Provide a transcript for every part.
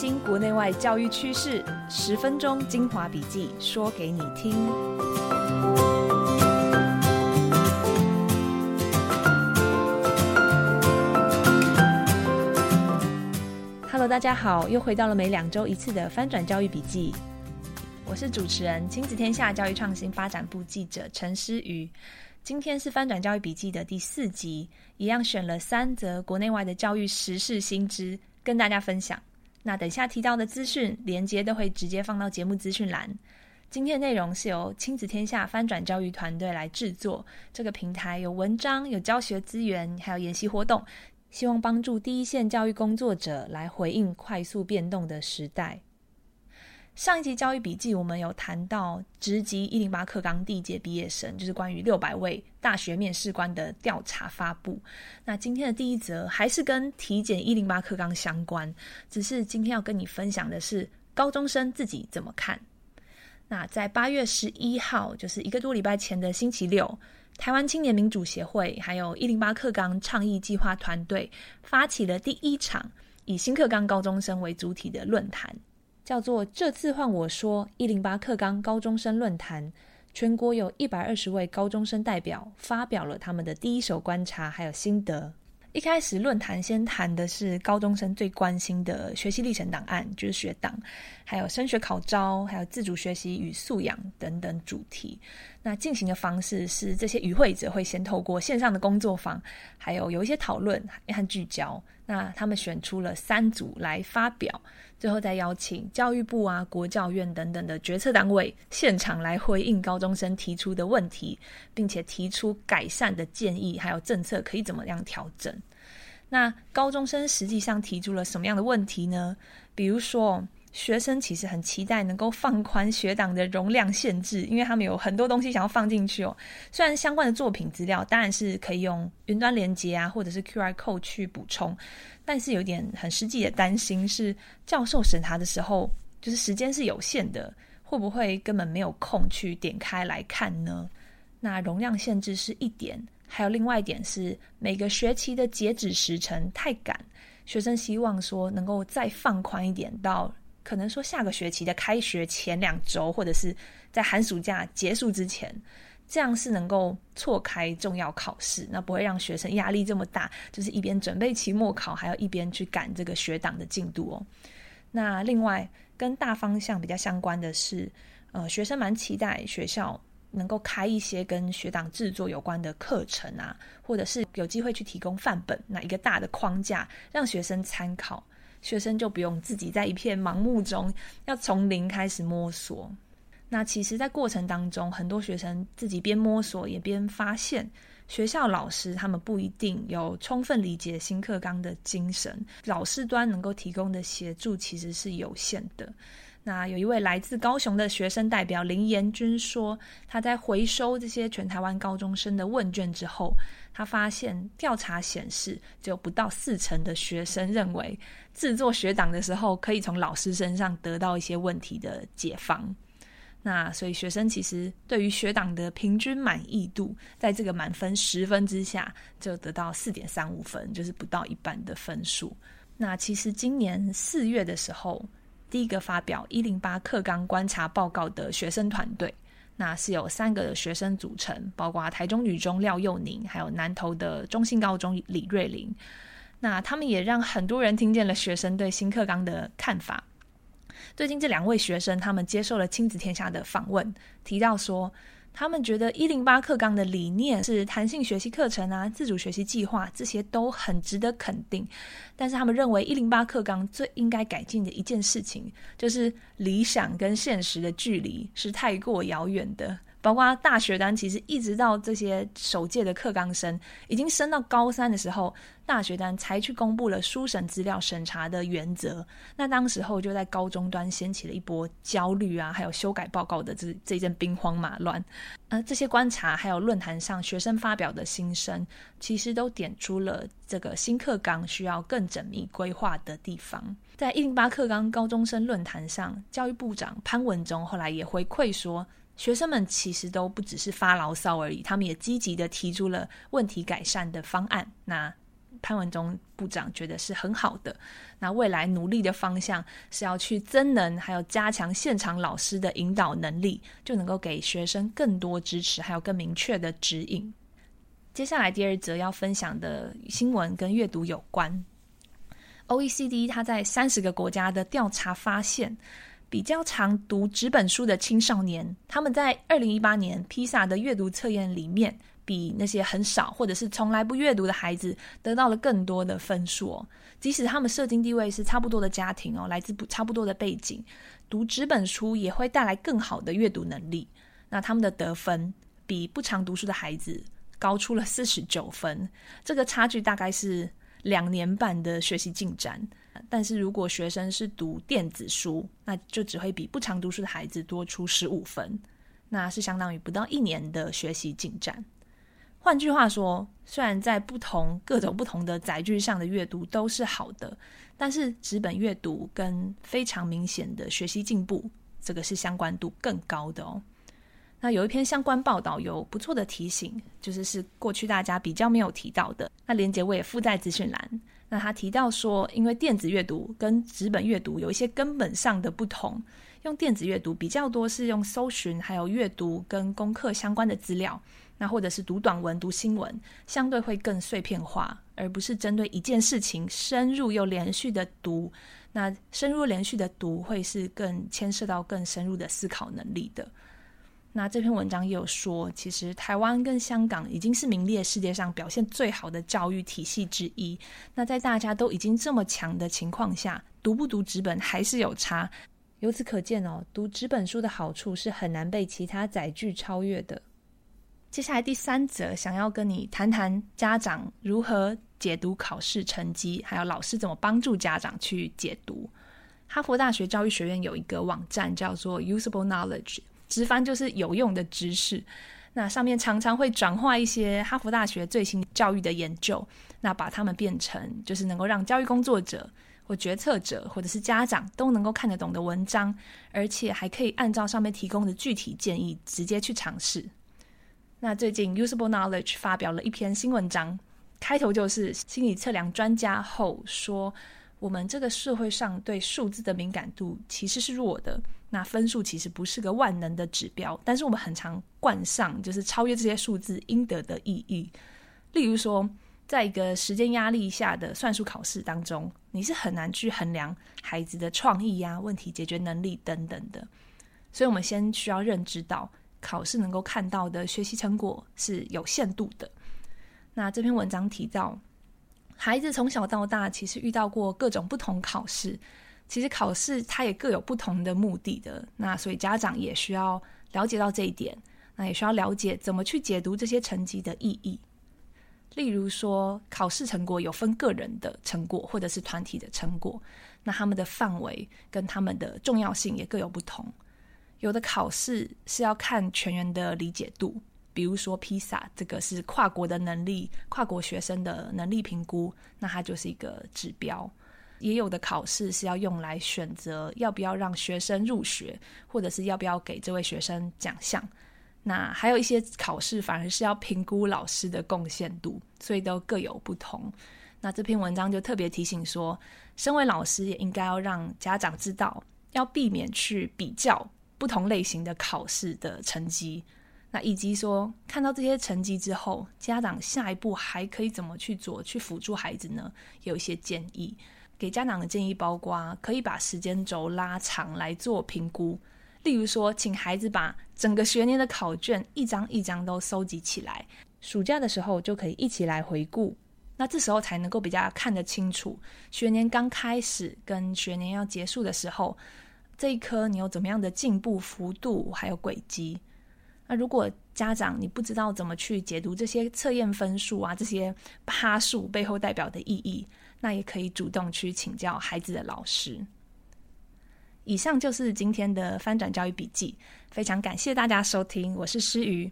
新国内外教育趋势，十分钟精华笔记，说给你听。Hello，大家好，又回到了每两周一次的翻转教育笔记。我是主持人亲子天下教育创新发展部记者陈诗瑜。今天是翻转教育笔记的第四集，一样选了三则国内外的教育时事新知跟大家分享。那等下提到的资讯连接都会直接放到节目资讯栏。今天的内容是由亲子天下翻转教育团队来制作，这个平台有文章、有教学资源，还有研习活动，希望帮助第一线教育工作者来回应快速变动的时代。上一集教育笔记，我们有谈到职级一零八课纲第一届毕业生，就是关于六百位大学面试官的调查发布。那今天的第一则还是跟体检一零八课纲相关，只是今天要跟你分享的是高中生自己怎么看。那在八月十一号，就是一个多礼拜前的星期六，台湾青年民主协会还有一零八课纲倡议计划团队发起了第一场以新课纲高中生为主体的论坛。叫做这次换我说一零八课纲高中生论坛，全国有一百二十位高中生代表发表了他们的第一手观察还有心得。一开始论坛先谈的是高中生最关心的学习历程档案，就是学档，还有升学考招，还有自主学习与素养等等主题。那进行的方式是，这些与会者会先透过线上的工作坊，还有有一些讨论和聚焦。那他们选出了三组来发表，最后再邀请教育部啊、国教院等等的决策单位现场来回应高中生提出的问题，并且提出改善的建议，还有政策可以怎么样调整。那高中生实际上提出了什么样的问题呢？比如说，学生其实很期待能够放宽学档的容量限制，因为他们有很多东西想要放进去哦。虽然相关的作品资料当然是可以用云端连接啊，或者是 QR code 去补充，但是有点很实际的担心是，教授审查的时候就是时间是有限的，会不会根本没有空去点开来看呢？那容量限制是一点，还有另外一点是每个学期的截止时程太赶，学生希望说能够再放宽一点到。可能说下个学期的开学前两周，或者是在寒暑假结束之前，这样是能够错开重要考试，那不会让学生压力这么大，就是一边准备期末考，还要一边去赶这个学党的进度哦。那另外跟大方向比较相关的是，呃，学生蛮期待学校能够开一些跟学党制作有关的课程啊，或者是有机会去提供范本，那一个大的框架让学生参考。学生就不用自己在一片盲目中要从零开始摸索。那其实，在过程当中，很多学生自己边摸索也边发现，学校老师他们不一定有充分理解新课纲的精神，老师端能够提供的协助其实是有限的。那有一位来自高雄的学生代表林延君说，他在回收这些全台湾高中生的问卷之后，他发现调查显示，只有不到四成的学生认为制作学党的时候可以从老师身上得到一些问题的解方。那所以学生其实对于学党的平均满意度，在这个满分十分之下，就得到四点三五分，就是不到一半的分数。那其实今年四月的时候。第一个发表一零八课纲观察报告的学生团队，那是有三个学生组成，包括台中女中廖佑宁，还有南投的中信高中李瑞玲。那他们也让很多人听见了学生对新课纲的看法。最近这两位学生，他们接受了亲子天下的访问，提到说，他们觉得一零八课纲的理念是弹性学习课程啊、自主学习计划这些都很值得肯定，但是他们认为一零八课纲最应该改进的一件事情，就是理想跟现实的距离是太过遥远的。包括大学单，其实一直到这些首届的课纲生已经升到高三的时候，大学单才去公布了书审资料审查的原则。那当时候就在高中端掀起了一波焦虑啊，还有修改报告的这这一阵兵荒马乱。呃，这些观察还有论坛上学生发表的心声，其实都点出了这个新课纲需要更缜密规划的地方。在一零八课纲高中生论坛上，教育部长潘文忠后来也回馈说。学生们其实都不只是发牢骚而已，他们也积极地提出了问题改善的方案。那潘文忠部长觉得是很好的。那未来努力的方向是要去增能，还有加强现场老师的引导能力，就能够给学生更多支持，还有更明确的指引。接下来第二则要分享的新闻跟阅读有关。OECD 它在三十个国家的调查发现，比较常读纸本书的青少年，他们在二零一八年披萨的阅读测验里面，比那些很少或者是从来不阅读的孩子得到了更多的分数。即使他们社经地位是差不多的家庭哦，来自不差不多的背景，读纸本书也会带来更好的阅读能力。那他们的得分比不常读书的孩子高出了四十九分，这个差距大概是两年半的学习进展。但是如果学生是读电子书，那就只会比不常读书的孩子多出十五分，那是相当于不到一年的学习进展。换句话说，虽然在不同各种不同的载具上的阅读都是好的，但是纸本阅读跟非常明显的学习进步，这个是相关度更高的哦。那有一篇相关报道有不错的提醒，就是是过去大家比较没有提到的。那连结我也附在资讯栏。那他提到说，因为电子阅读跟纸本阅读有一些根本上的不同，用电子阅读比较多是用搜寻，还有阅读跟功课相关的资料，那或者是读短文、读新闻，相对会更碎片化，而不是针对一件事情深入又连续的读。那深入连续的读会是更牵涉到更深入的思考能力的。那这篇文章也有说，其实台湾跟香港已经是名列世界上表现最好的教育体系之一。那在大家都已经这么强的情况下，读不读纸本还是有差。由此可见哦，读纸本书的好处是很难被其他载具超越的。接下来第三则，想要跟你谈谈家长如何解读考试成绩，还有老师怎么帮助家长去解读。哈佛大学教育学院有一个网站叫做 Usable Knowledge。直翻就是有用的知识，那上面常常会转化一些哈佛大学最新教育的研究，那把它们变成就是能够让教育工作者或决策者或者是家长都能够看得懂的文章，而且还可以按照上面提供的具体建议直接去尝试。那最近 Usable Knowledge 发表了一篇新文章，开头就是心理测量专家后说，我们这个社会上对数字的敏感度其实是弱的。那分数其实不是个万能的指标，但是我们很常冠上就是超越这些数字应得的意义。例如说，在一个时间压力下的算术考试当中，你是很难去衡量孩子的创意呀、问题解决能力等等的。所以，我们先需要认知到，考试能够看到的学习成果是有限度的。那这篇文章提到，孩子从小到大其实遇到过各种不同考试。其实考试它也各有不同的目的的，那所以家长也需要了解到这一点，那也需要了解怎么去解读这些成绩的意义。例如说，考试成果有分个人的成果或者是团体的成果，那他们的范围跟他们的重要性也各有不同。有的考试是要看全员的理解度，比如说 PISA 这个是跨国的能力，跨国学生的能力评估，那它就是一个指标。也有的考试是要用来选择要不要让学生入学，或者是要不要给这位学生奖项。那还有一些考试反而是要评估老师的贡献度，所以都各有不同。那这篇文章就特别提醒说，身为老师也应该要让家长知道，要避免去比较不同类型的考试的成绩。那以及说，看到这些成绩之后，家长下一步还可以怎么去做，去辅助孩子呢？有一些建议。给家长的建议包括，可以把时间轴拉长来做评估。例如说，请孩子把整个学年的考卷一张一张都收集起来，暑假的时候就可以一起来回顾。那这时候才能够比较看得清楚，学年刚开始跟学年要结束的时候，这一科你有怎么样的进步幅度还有轨迹。那如果家长你不知道怎么去解读这些测验分数啊，这些趴数背后代表的意义。那也可以主动去请教孩子的老师。以上就是今天的翻转教育笔记，非常感谢大家收听，我是诗瑜。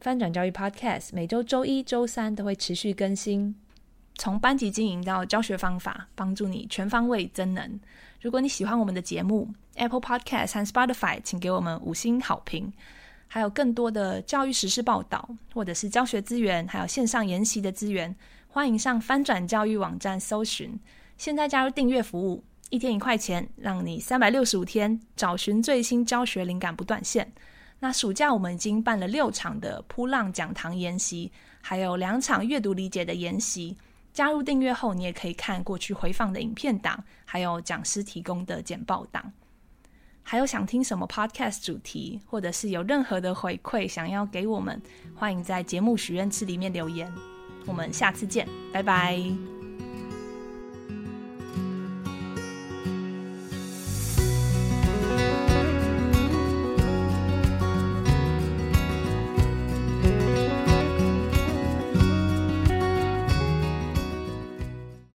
翻转教育 Podcast 每周周一、周三都会持续更新，从班级经营到教学方法，帮助你全方位增能。如果你喜欢我们的节目，Apple Podcast 和 Spotify 请给我们五星好评。还有更多的教育时事报道，或者是教学资源，还有线上研习的资源。欢迎上翻转教育网站搜寻，现在加入订阅服务，一天一块钱，让你三百六十五天找寻最新教学灵感不断线。那暑假我们已经办了六场的噗浪讲堂研习，还有两场阅读理解的研习。加入订阅后，你也可以看过去回放的影片档，还有讲师提供的简报档。还有想听什么 podcast 主题，或者是有任何的回馈想要给我们，欢迎在节目许愿池里面留言。我们下次见，拜拜。